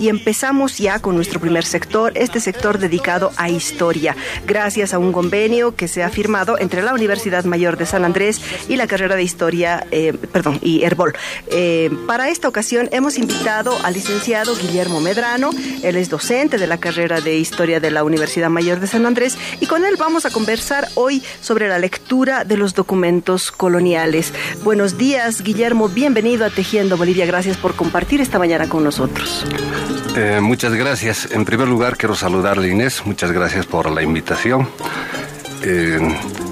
y empezamos ya con nuestro primer sector, este sector dedicado a historia, gracias a un convenio que se ha firmado entre la Universidad Mayor de San Andrés y la carrera de historia, eh, perdón, y Herbol. Eh, para esta ocasión hemos invitado al licenciado Guillermo Medrano, él es docente de la carrera de historia de la Universidad Mayor de San Andrés y con él vamos a conversar hoy sobre la lectura de los documentos coloniales. Buenos días, Guillermo, bienvenido a Tejiendo Bolivia, gracias por compartir esta mañana con nosotros. Eh, muchas gracias. En primer lugar, quiero saludarle, Inés. Muchas gracias por la invitación. Eh,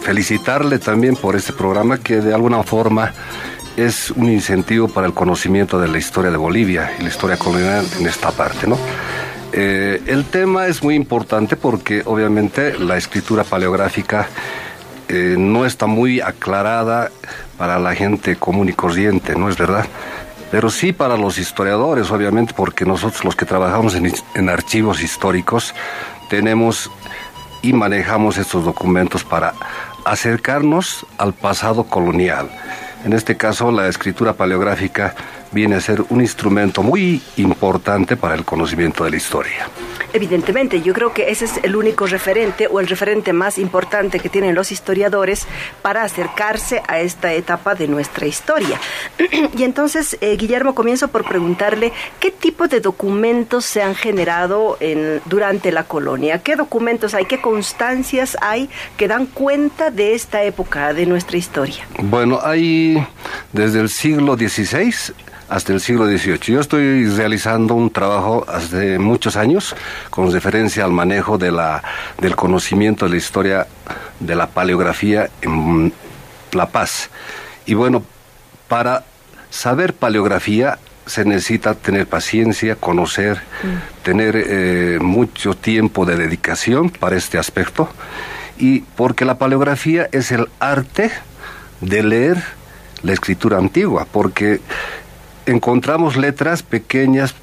felicitarle también por este programa que de alguna forma es un incentivo para el conocimiento de la historia de Bolivia y la historia colonial en esta parte, ¿no? Eh, el tema es muy importante porque obviamente la escritura paleográfica no está muy aclarada para la gente común y corriente, ¿no es verdad? Pero sí para los historiadores, obviamente, porque nosotros los que trabajamos en, archivos históricos tenemos y manejamos estos documentos para acercarnos al pasado colonial. En este caso, la escritura paleográfica viene a ser un instrumento muy importante para el conocimiento de la historia. Evidentemente, yo creo que ese es el único referente o el referente más importante que tienen los historiadores para acercarse a esta etapa de nuestra historia. y entonces, eh, Guillermo, comienzo por preguntarle qué tipo de documentos se han generado en, durante la colonia, qué documentos hay, qué constancias hay que dan cuenta de esta época de nuestra historia. Bueno, hay desde el siglo XVI hasta el siglo XVIII. Yo estoy realizando un trabajo hace muchos años con referencia al manejo de la, del conocimiento de la historia de la paleografía en La Paz. Y bueno, para saber paleografía se necesita tener paciencia, conocer, mm. tener eh, mucho tiempo de dedicación para este aspecto. Y porque la paleografía es el arte de leer la escritura antigua, porque encontramos letras pequeñas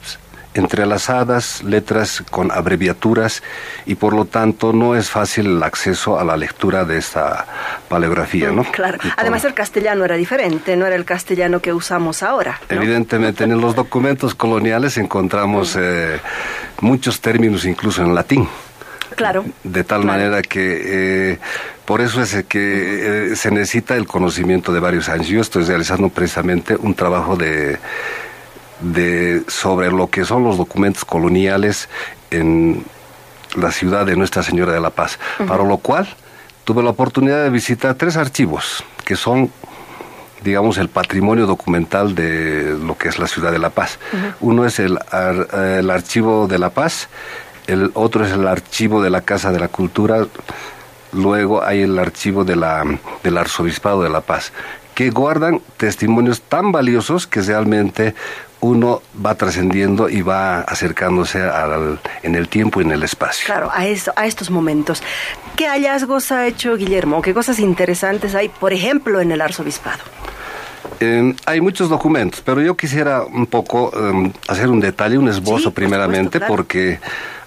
entrelazadas, letras con abreviaturas y por lo tanto no es fácil el acceso a la lectura de esta paleografía, ¿no? Claro. Además el castellano era diferente, no era el castellano que usamos ahora. Evidentemente en los documentos coloniales encontramos eh, muchos términos incluso en latín. Claro. De tal manera que eh, por eso es que eh, se necesita el conocimiento de varios años. Yo estoy realizando precisamente un trabajo de, de sobre lo que son los documentos coloniales en la ciudad de Nuestra Señora de la Paz, para lo cual tuve la oportunidad de visitar tres archivos que son digamos, el patrimonio documental de lo que es la ciudad de La Paz. Uno es el, el Archivo de La Paz, el otro es el archivo de la Casa de la Cultura, luego hay el archivo de la, del Arzobispado de La Paz, que guardan testimonios tan valiosos que realmente uno va trascendiendo y va acercándose al, en el tiempo y en el espacio. Claro, a, esto, a estos momentos. ¿Qué hallazgos ha hecho Guillermo? ¿Qué cosas interesantes hay, por ejemplo, en el arzobispado? hay muchos documentos, pero yo quisiera un poco em, hacer un detalle, un esbozo primeramente, porque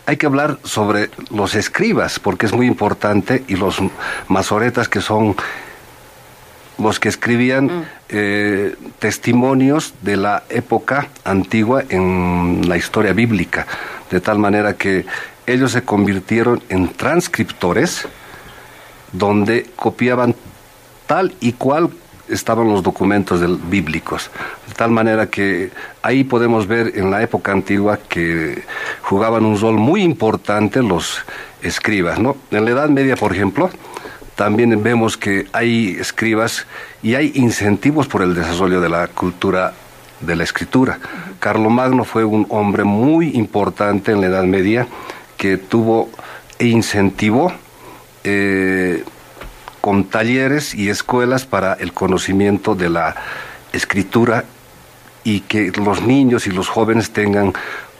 hay que hablar sobre los escribas, porque es muy importante, y los masoretas que son los que escribían mm. eh, testimonios de la época antigua en la historia bíblica, de tal manera que ellos se convirtieron en transcriptores donde copiaban tal y cual estaban los documentos bíblicos. De tal manera que ahí podemos ver en la época antigua que jugaban un rol muy importante los escribas. ¿no? En la Edad Media, por ejemplo, también vemos que hay escribas y hay incentivos por el desarrollo de la cultura de la escritura. Carlomagno fue un hombre muy importante en la Edad Media que tuvo e incentivó eh, con talleres y escuelas para el conocimiento de la escritura y que los niños y los jóvenes tengan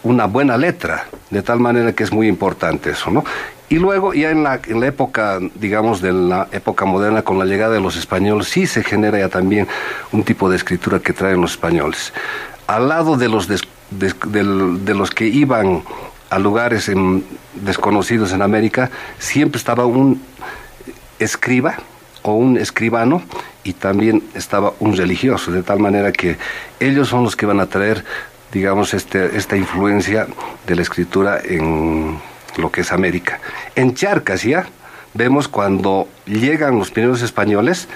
una buena letra, de tal manera que es muy importante eso, ¿no? Y luego, ya en la, en la, época, digamos, de la época moderna, con la llegada de los españoles, sí se genera ya también un tipo de escritura que traen los españoles. Al lado de los, de, los que iban a lugares desconocidos en América, siempre estaba un escriba o un escribano y también estaba un religioso, de tal manera que ellos son los que van a traer digamos, este, esta influencia de la escritura en lo que es América. En Charcas ya vemos cuando llegan los primeros españoles,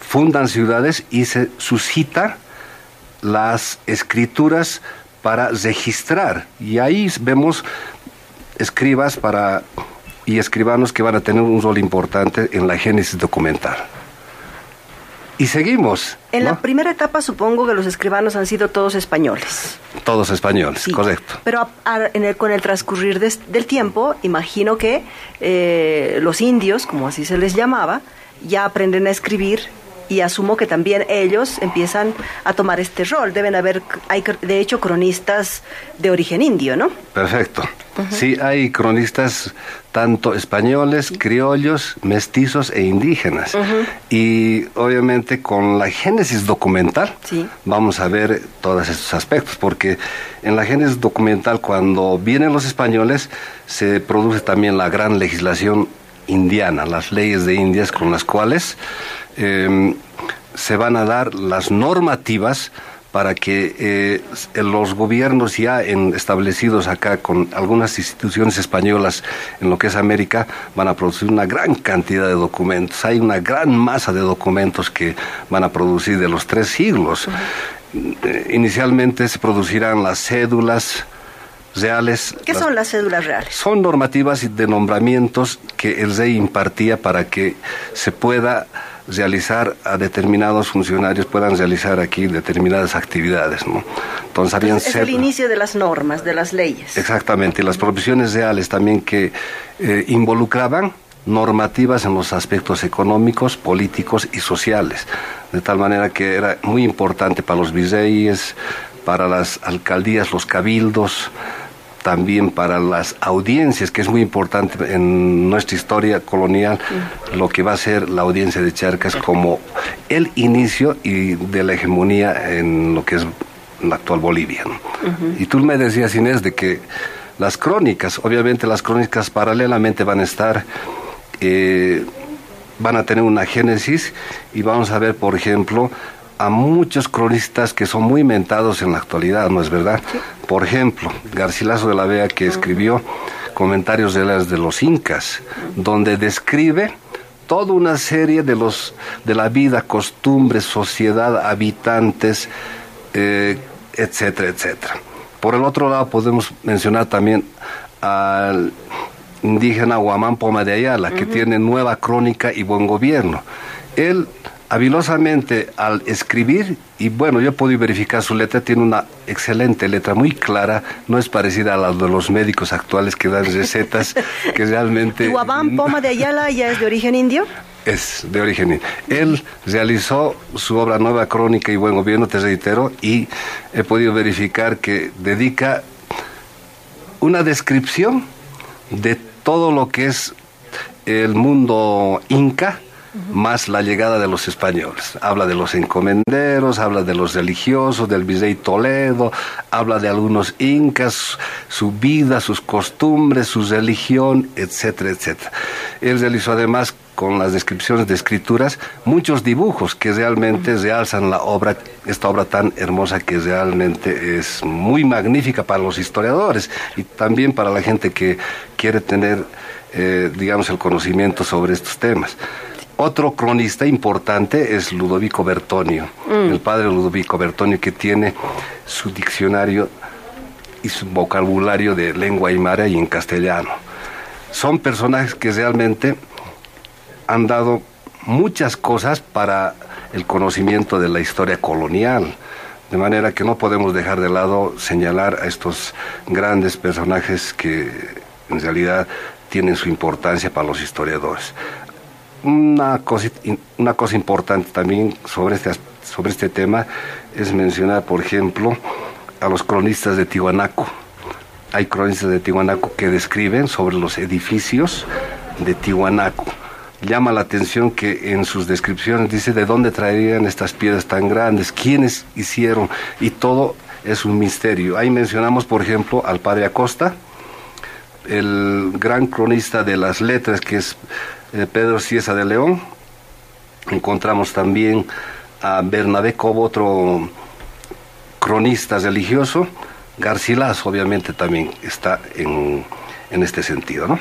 fundan ciudades y se suscita las escrituras para registrar. Y ahí vemos escribas para, y escribanos que van a tener un rol importante en la génesis documental. Y seguimos. En la primera etapa supongo que los escribanos han sido todos españoles. Todos españoles, correcto. Pero con el transcurrir del tiempo, imagino que eh, los indios, como así se les llamaba, ya aprenden a escribir y asumo que también ellos empiezan a tomar este rol. Deben haber, hay de hecho, cronistas de origen indio, ¿no? Perfecto. Sí, hay cronistas tanto españoles, criollos, mestizos e indígenas. Y obviamente con la génesis documental vamos a ver todos estos aspectos, porque en la génesis documental cuando vienen los españoles se produce también la gran legislación indiana, las leyes de Indias con las cuales em, se van a dar las normativas para que eh, los gobiernos ya establecidos acá con algunas instituciones españolas en lo que es América van a producir una gran cantidad de documentos. Hay una gran masa de documentos que van a producir de los tres siglos. Eh, inicialmente se producirán las cédulas, reales. ¿Qué son las cédulas reales? Son normativas y de nombramientos que el rey impartía para que se pueda realizar a determinados funcionarios puedan realizar aquí determinadas actividades, ¿no? Entonces, habían es el inicio de las normas, de las leyes. Exactamente, las provisiones reales también que eh, involucraban normativas en los aspectos económicos, políticos y sociales, de tal manera que era muy importante para los virreyes, para las alcaldías, los cabildos, también para las audiencias, que es muy importante en nuestra historia colonial, lo que va a ser la audiencia de Charcas como el inicio y de la hegemonía en lo que es la actual Bolivia. Y tú me decías, Inés, de que las crónicas, obviamente las crónicas paralelamente van a estar, eh, van a tener una génesis y vamos a ver, por ejemplo, a muchos cronistas que son muy mentados en la actualidad, ¿no es verdad? Por ejemplo, Garcilaso de la Vega que escribió comentarios de las de los incas, donde describe toda una serie de los de la vida, costumbres, sociedad, habitantes, eh, etcétera, etcétera. Por el otro lado podemos mencionar también al indígena Huamán Poma de Ayala, que tiene nueva crónica y buen gobierno. Él habilosamente al escribir, y bueno, yo he podido verificar su letra, tiene una excelente letra, muy clara, no es parecida a la de los médicos actuales que dan recetas que realmente... ¿Guabán Poma de Ayala ya es de origen indio? Es de origen indio. Él realizó su obra Nueva Crónica y Buen Gobierno, te reitero, y he podido verificar que dedica una descripción de todo lo que es el mundo inca, más la llegada de los españoles. Habla de los encomenderos, habla de los religiosos, del virrey Toledo, habla de algunos incas, su vida, sus costumbres, su religión, etcétera, etcétera. Él realizó además con las descripciones de escrituras, muchos dibujos que realmente realzan la obra, esta obra tan hermosa que realmente es muy magnífica para los historiadores y también para la gente que quiere tener, eh, digamos, el conocimiento sobre estos temas. Otro cronista importante es Ludovico Bertonio, mm. el padre Ludovico Bertonio que tiene su diccionario y su vocabulario de lengua aymara y en castellano. Son personajes que realmente han dado muchas cosas para el conocimiento de la historia colonial. De manera que no podemos dejar de lado señalar a estos grandes personajes que en realidad tienen su importancia para los historiadores. Una cosa, una cosa importante también sobre este, sobre este tema es mencionar, por ejemplo, a los cronistas de Tihuanaco. Hay cronistas de Tihuanaco que describen sobre los edificios de Tihuanaco. Llama la atención que en sus descripciones dice de dónde traerían estas piedras tan grandes, quiénes hicieron, y todo es un misterio. Ahí mencionamos, por ejemplo, al padre Acosta, el gran cronista de las letras, que es eh, Pedro Ciesa de León. Encontramos también a Bernabé Cobo, otro cronista religioso, Garcilaso obviamente también está en, en este sentido, ¿no?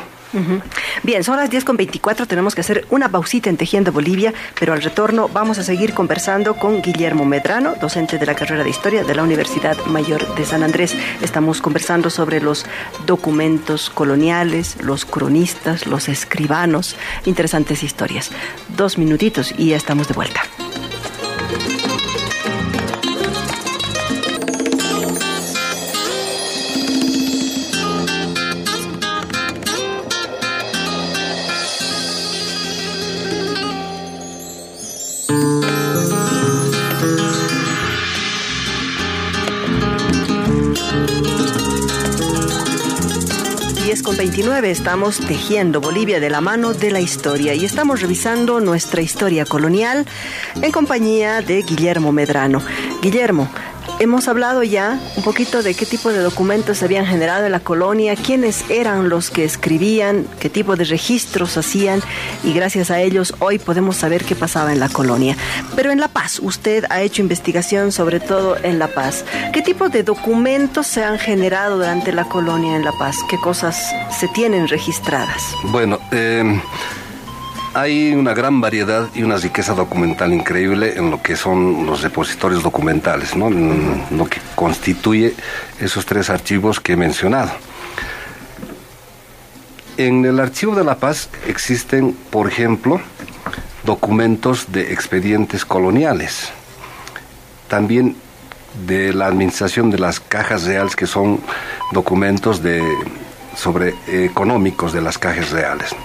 Bien, son las 10 con 24, tenemos que hacer una pausita en Tejiendo Bolivia, pero al retorno vamos a seguir conversando con Guillermo Medrano, docente de la carrera de Historia de la Universidad Mayor de San Andrés. Estamos conversando sobre los documentos coloniales, los cronistas, los escribanos, interesantes historias. Dos minutitos y ya estamos de vuelta. Con 29 estamos tejiendo Bolivia de la mano de la historia y estamos revisando nuestra historia colonial en compañía de Guillermo Medrano. Guillermo, Hemos hablado ya un poquito de qué tipo de documentos se habían generado en la colonia, quiénes eran los que escribían, qué tipo de registros hacían y gracias a ellos hoy podemos saber qué pasaba en la colonia. Pero en La Paz, usted ha hecho investigación sobre todo en La Paz. ¿Qué tipo de documentos se han generado durante la colonia en La Paz? ¿Qué cosas se tienen registradas? Bueno, eh hay una gran variedad y una riqueza documental increíble en lo que son los repositorios documentales, ¿no? lo que constituye esos tres archivos que he mencionado. En el Archivo de la Paz existen, por ejemplo, documentos de expedientes coloniales, también de la administración de las cajas reales, que son documentos de, sobre económicos de las cajas reales.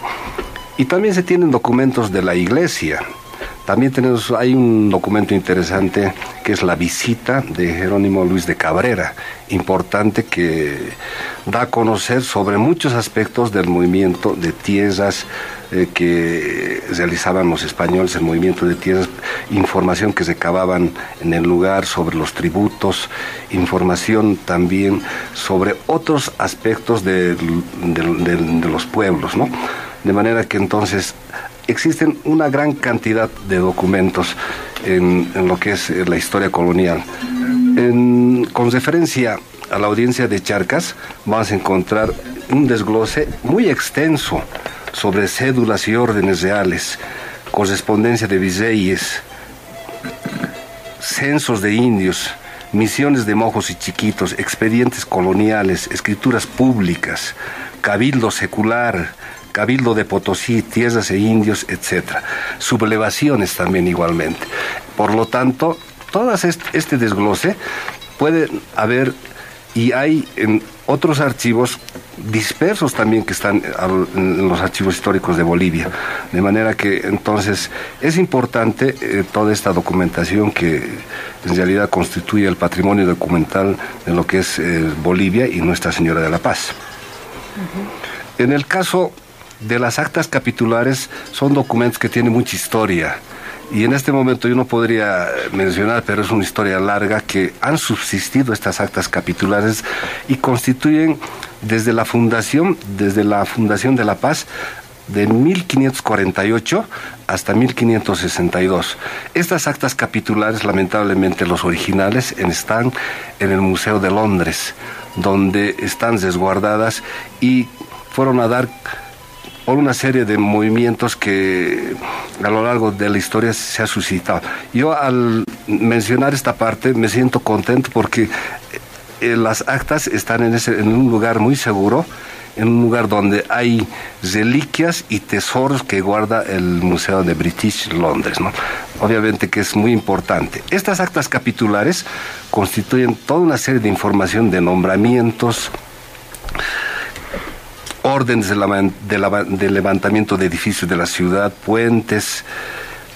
Y también se tienen documentos de la iglesia. También tenemos, hay un documento interesante que es la visita de Jerónimo Luis de Cabrera, importante que da a conocer sobre muchos aspectos del movimiento de tierras eh, que realizaban los españoles, el movimiento de tierras, información que recababan en el lugar sobre los tributos, información también sobre otros aspectos de, de los pueblos, ¿no? De manera que entonces existen una gran cantidad de documentos en, lo que es la historia colonial. con referencia a la audiencia de Charcas, vamos a encontrar un desglose muy extenso sobre cédulas y órdenes reales, correspondencia de virreyes, censos de indios, misiones de mojos y chiquitos, expedientes coloniales, escrituras públicas, cabildo secular, Cabildo de Potosí, tierras e indios, etc. Sublevaciones también igualmente. Por lo tanto, todo este desglose puede haber y hay en otros archivos dispersos también que están en los archivos históricos de Bolivia. De manera que entonces es importante eh, toda esta documentación que en realidad constituye el patrimonio documental de lo que es eh, Bolivia y Nuestra Señora de la Paz. En el caso de las actas capitulares son documentos que tienen mucha historia. Y en este momento yo no podría mencionar, pero es una historia larga, que han subsistido estas actas capitulares y constituyen desde la fundación, desde la fundación de la paz, de 1548 hasta 1562. Estas actas capitulares, lamentablemente los originales, están en el Museo de Londres, donde están resguardadas y fueron a dar por una serie de movimientos que a lo largo de la historia se ha suscitado. Yo al mencionar esta parte me siento contento porque eh, las actas están en, ese, en un lugar muy seguro, en un lugar donde hay reliquias y tesoros que guarda el Museo de British Londres. ¿no? Obviamente que es muy importante. Estas actas capitulares constituyen toda una serie de información de nombramientos, órdenes de, levantamiento de edificios de la ciudad, puentes,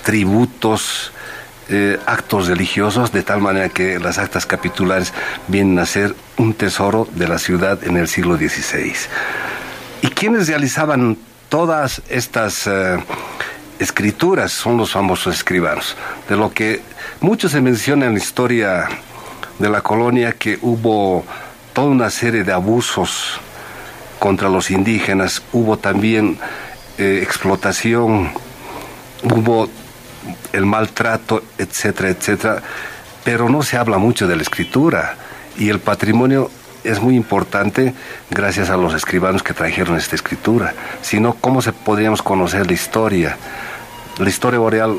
tributos, eh, actos religiosos, de tal manera que las actas capitulares vienen a ser un tesoro de la ciudad en el siglo XVI. ¿Y quienes realizaban todas estas eh, escrituras? Son los famosos escribanos, de lo que mucho se menciona en la historia de la colonia que hubo toda una serie de abusos contra los indígenas, hubo también eh, explotación, hubo el maltrato, etcétera, etcétera. pero no se habla mucho de la escritura y el patrimonio es muy importante gracias a los escribanos que trajeron esta escritura. Si no, ¿cómo se podríamos conocer la historia? La historia boreal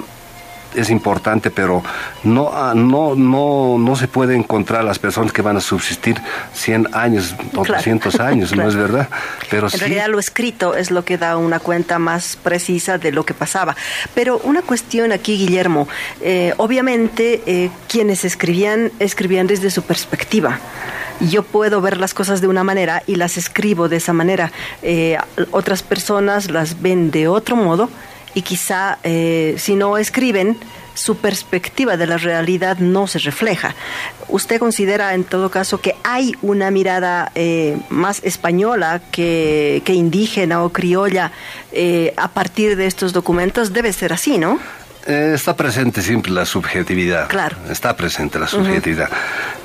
es importante, pero no, ah, no, no, no se puede encontrar las personas que van a subsistir 100 años o 200 años, ¿no es verdad? Pero en realidad lo escrito es lo que da una cuenta más precisa de lo que pasaba. Pero una cuestión aquí, Guillermo, eh, obviamente eh, quienes escribían, escribían desde su perspectiva yo puedo ver las cosas de una manera y las escribo de esa manera. Eh, otras personas las ven de otro modo y quizá eh, si no escriben, su perspectiva de la realidad no se refleja. ¿Usted considera en todo caso que hay una mirada eh, más española que, indígena o criolla eh, a partir de estos documentos? Debe ser así, ¿no? está presente siempre la subjetividad. Claro. Está presente la subjetividad.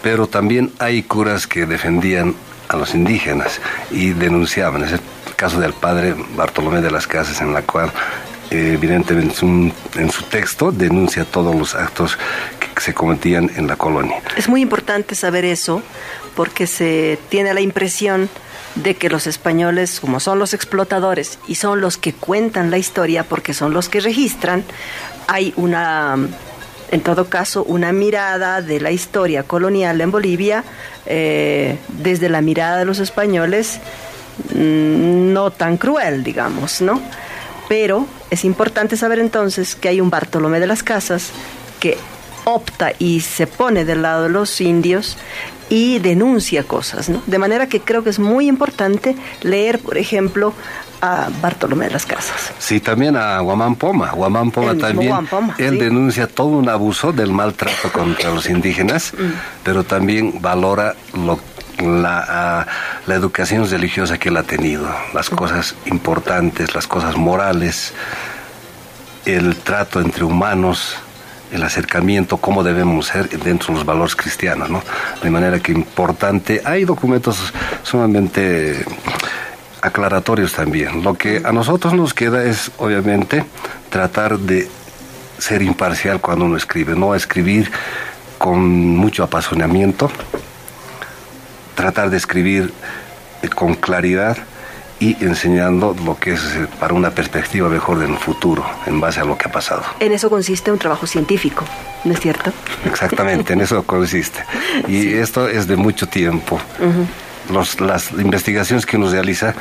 Pero también hay curas que defendían a los indígenas y denunciaban. Es el caso del padre Bartolomé de las Casas, en la cual evidentemente en su, texto denuncia todos los actos que se cometían en la colonia. Es muy importante saber eso porque se tiene la impresión de que los españoles, como son los explotadores y son los que cuentan la historia porque son los que registran, hay una, en todo caso, una mirada de la historia colonial en Bolivia eh, desde la mirada de los españoles mm, no tan cruel, digamos, ¿no? Pero es importante saber entonces que hay un Bartolomé de las Casas que opta y se pone del lado de los indios y denuncia cosas, ¿no? De manera que creo que es muy importante leer, por ejemplo, a Bartolomé de las Casas. Sí, también a Guamán Poma. Guamán Poma también. él denuncia todo un abuso del maltrato contra los indígenas, mm. pero también valora lo la, la educación religiosa que él ha tenido, las cosas importantes, las cosas morales, el trato entre humanos, el acercamiento, cómo debemos ser dentro de los valores cristianos, ¿no? De manera que importante, hay documentos sumamente aclaratorios también. Lo que a nosotros nos queda es, obviamente, tratar de ser imparcial cuando uno escribe, no escribir con mucho apasionamiento, tratar de escribir eh, con claridad y enseñando lo que es eh, para una perspectiva mejor del futuro en base a lo que ha pasado. En eso consiste un trabajo científico, ¿no es cierto? Exactamente, en eso consiste. Y esto es de mucho tiempo. las investigaciones que uno realiza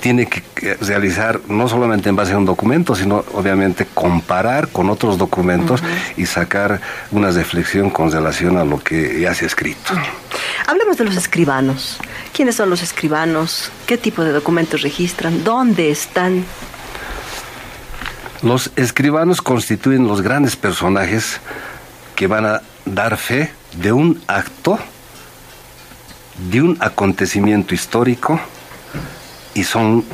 tiene que realizar no solamente en base a un documento, sino obviamente comparar con otros documentos y sacar una reflexión con relación a lo que ya se ha escrito. Hablemos de los escribanos. ¿Quiénes son los escribanos? ¿Qué tipo de documentos registran? ¿Dónde están? Los escribanos constituyen los grandes personajes que van a dar fe de un acto, de un acontecimiento histórico, y son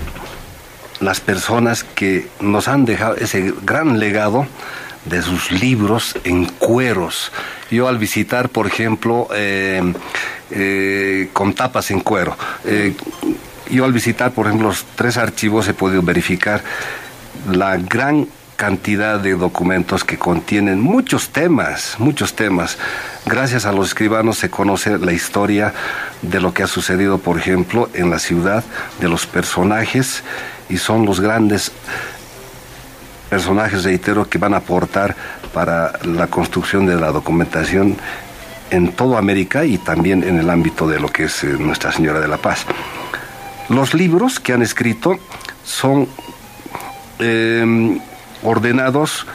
las personas que nos han dejado ese gran legado de sus libros en cueros. Yo al visitar, por ejemplo, eh, eh, con tapas en cuero, eh, yo al visitar, por ejemplo, los tres archivos he podido verificar la gran cantidad de documentos que contienen muchos temas, muchos temas. Gracias a los escribanos se conoce la historia de lo que ha sucedido, por ejemplo, en la ciudad, de los personajes, y son los grandes personajes, reitero, que van a aportar para la construcción de la documentación en toda América y también en el ámbito de lo que es eh, Nuestra Señora de la Paz. Los libros que han escrito son em, ordenados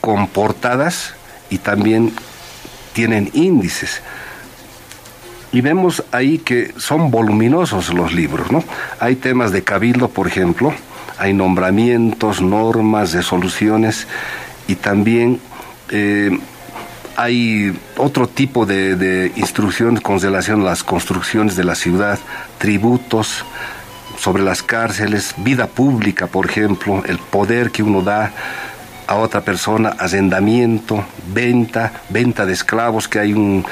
con portadas y también tienen índices. Y vemos ahí que son voluminosos los libros, ¿no? Hay temas de cabildo, por ejemplo, hay nombramientos, normas, resoluciones y también eh, hay otro tipo de, instrucciones con relación a las construcciones de la ciudad, tributos sobre las cárceles, vida pública, por ejemplo, el poder que uno da a otra persona, arrendamiento, venta, venta de esclavos, que hay un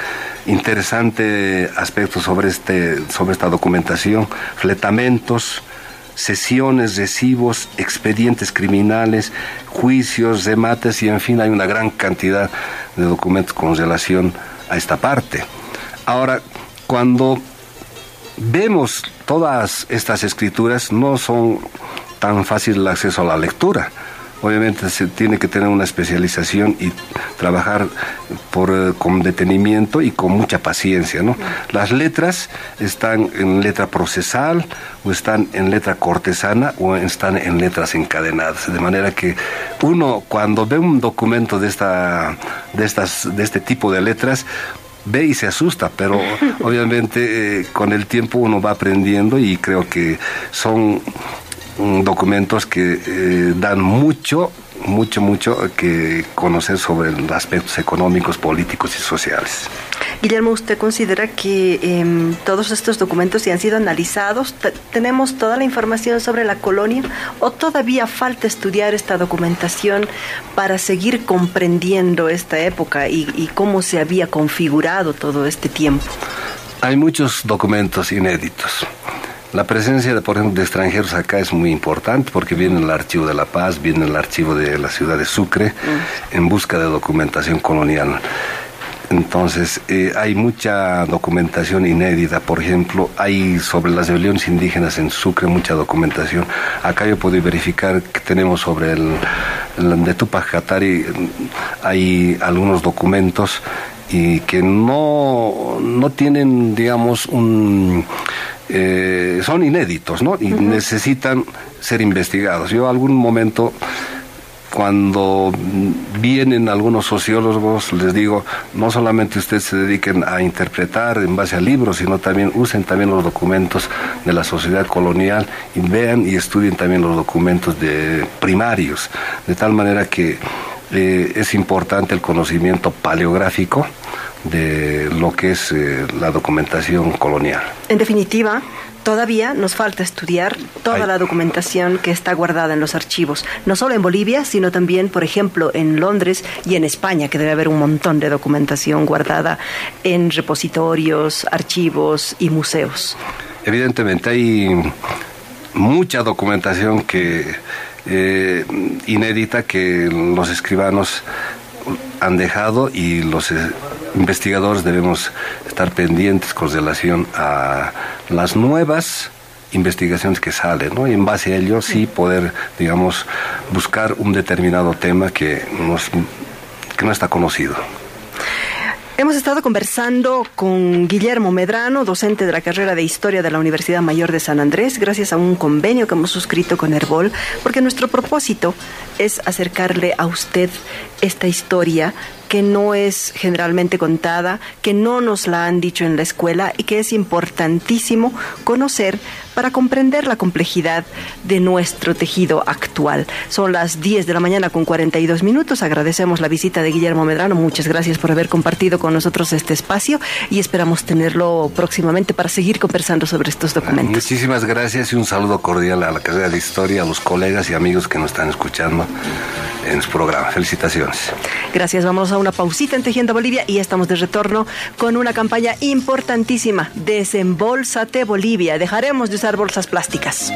interesante aspecto sobre, este, sobre esta documentación, fletamentos, sesiones, recibos, expedientes criminales, juicios, remates y en fin hay una gran cantidad de documentos con relación a esta parte. Ahora, cuando vemos todas estas escrituras, no son tan fácil el acceso a la lectura obviamente se tiene que tener una especialización y trabajar por, eh, con detenimiento y con mucha paciencia. ¿no? Las letras están en letra procesal o están en letra cortesana o están en letras encadenadas. De manera que uno cuando ve un documento de, esta, de, estas, de este tipo de letras, ve y se asusta, pero obviamente eh, con el tiempo uno va aprendiendo y creo que son documentos que eh, dan mucho, mucho, mucho que conocer sobre los aspectos económicos, políticos y sociales. Guillermo, ¿usted considera que em, todos estos documentos ya han sido analizados? ¿Tenemos toda la información sobre la colonia o todavía falta estudiar esta documentación para seguir comprendiendo esta época y cómo se había configurado todo este tiempo? Hay muchos documentos inéditos. La presencia, de, por ejemplo, de extranjeros acá es muy importante porque viene el Archivo de la Paz, viene el Archivo de la ciudad de Sucre mm. en busca de documentación colonial. Entonces, eh, hay mucha documentación inédita. Por ejemplo, hay sobre las rebeliones indígenas en Sucre mucha documentación. Acá yo puedo verificar que tenemos sobre el, el de Tupac Katari, hay algunos documentos y que no, no tienen, digamos, un eh, son inéditos, ¿no? Y necesitan ser investigados. Yo algún momento cuando vienen algunos sociólogos, les digo, no solamente ustedes se dediquen a interpretar en base a libros, sino también usen también los documentos de la sociedad colonial y vean y estudien también los documentos de primarios, de tal manera que eh, es importante el conocimiento paleográfico, de lo que es eh, la documentación colonial. En definitiva, todavía nos falta estudiar toda la documentación que está guardada en los archivos, no solo en Bolivia, sino también, por ejemplo, en Londres y en España, que debe haber un montón de documentación guardada en repositorios, archivos y museos. Evidentemente hay mucha documentación que eh, inédita que los escribanos han dejado y los eh, investigadores debemos estar pendientes con relación a las nuevas investigaciones que salen, ¿no? Y en base a ello sí poder, digamos, buscar un determinado tema que, nos, que no está conocido. Hemos estado conversando con Guillermo Medrano, docente de la carrera de Historia de la Universidad Mayor de San Andrés, gracias a un convenio que hemos suscrito con Herbol, porque nuestro propósito es acercarle a usted esta historia que no es generalmente contada, que no nos la han dicho en la escuela y que es importantísimo conocer para comprender la complejidad de nuestro tejido actual. Son las 10 de la mañana con 42 minutos. Agradecemos la visita de Guillermo Medrano. Muchas gracias por haber compartido con nosotros este espacio y esperamos tenerlo próximamente para seguir conversando sobre estos documentos. Muchísimas gracias y un saludo cordial a la carrera de historia, a los colegas y amigos que nos están escuchando en su programa. Felicitaciones. Gracias. Vamos a una pausita en Tejiendo Bolivia y estamos de retorno con una campaña importantísima. Desembolsate Bolivia. Dejaremos de usar bolsas plásticas.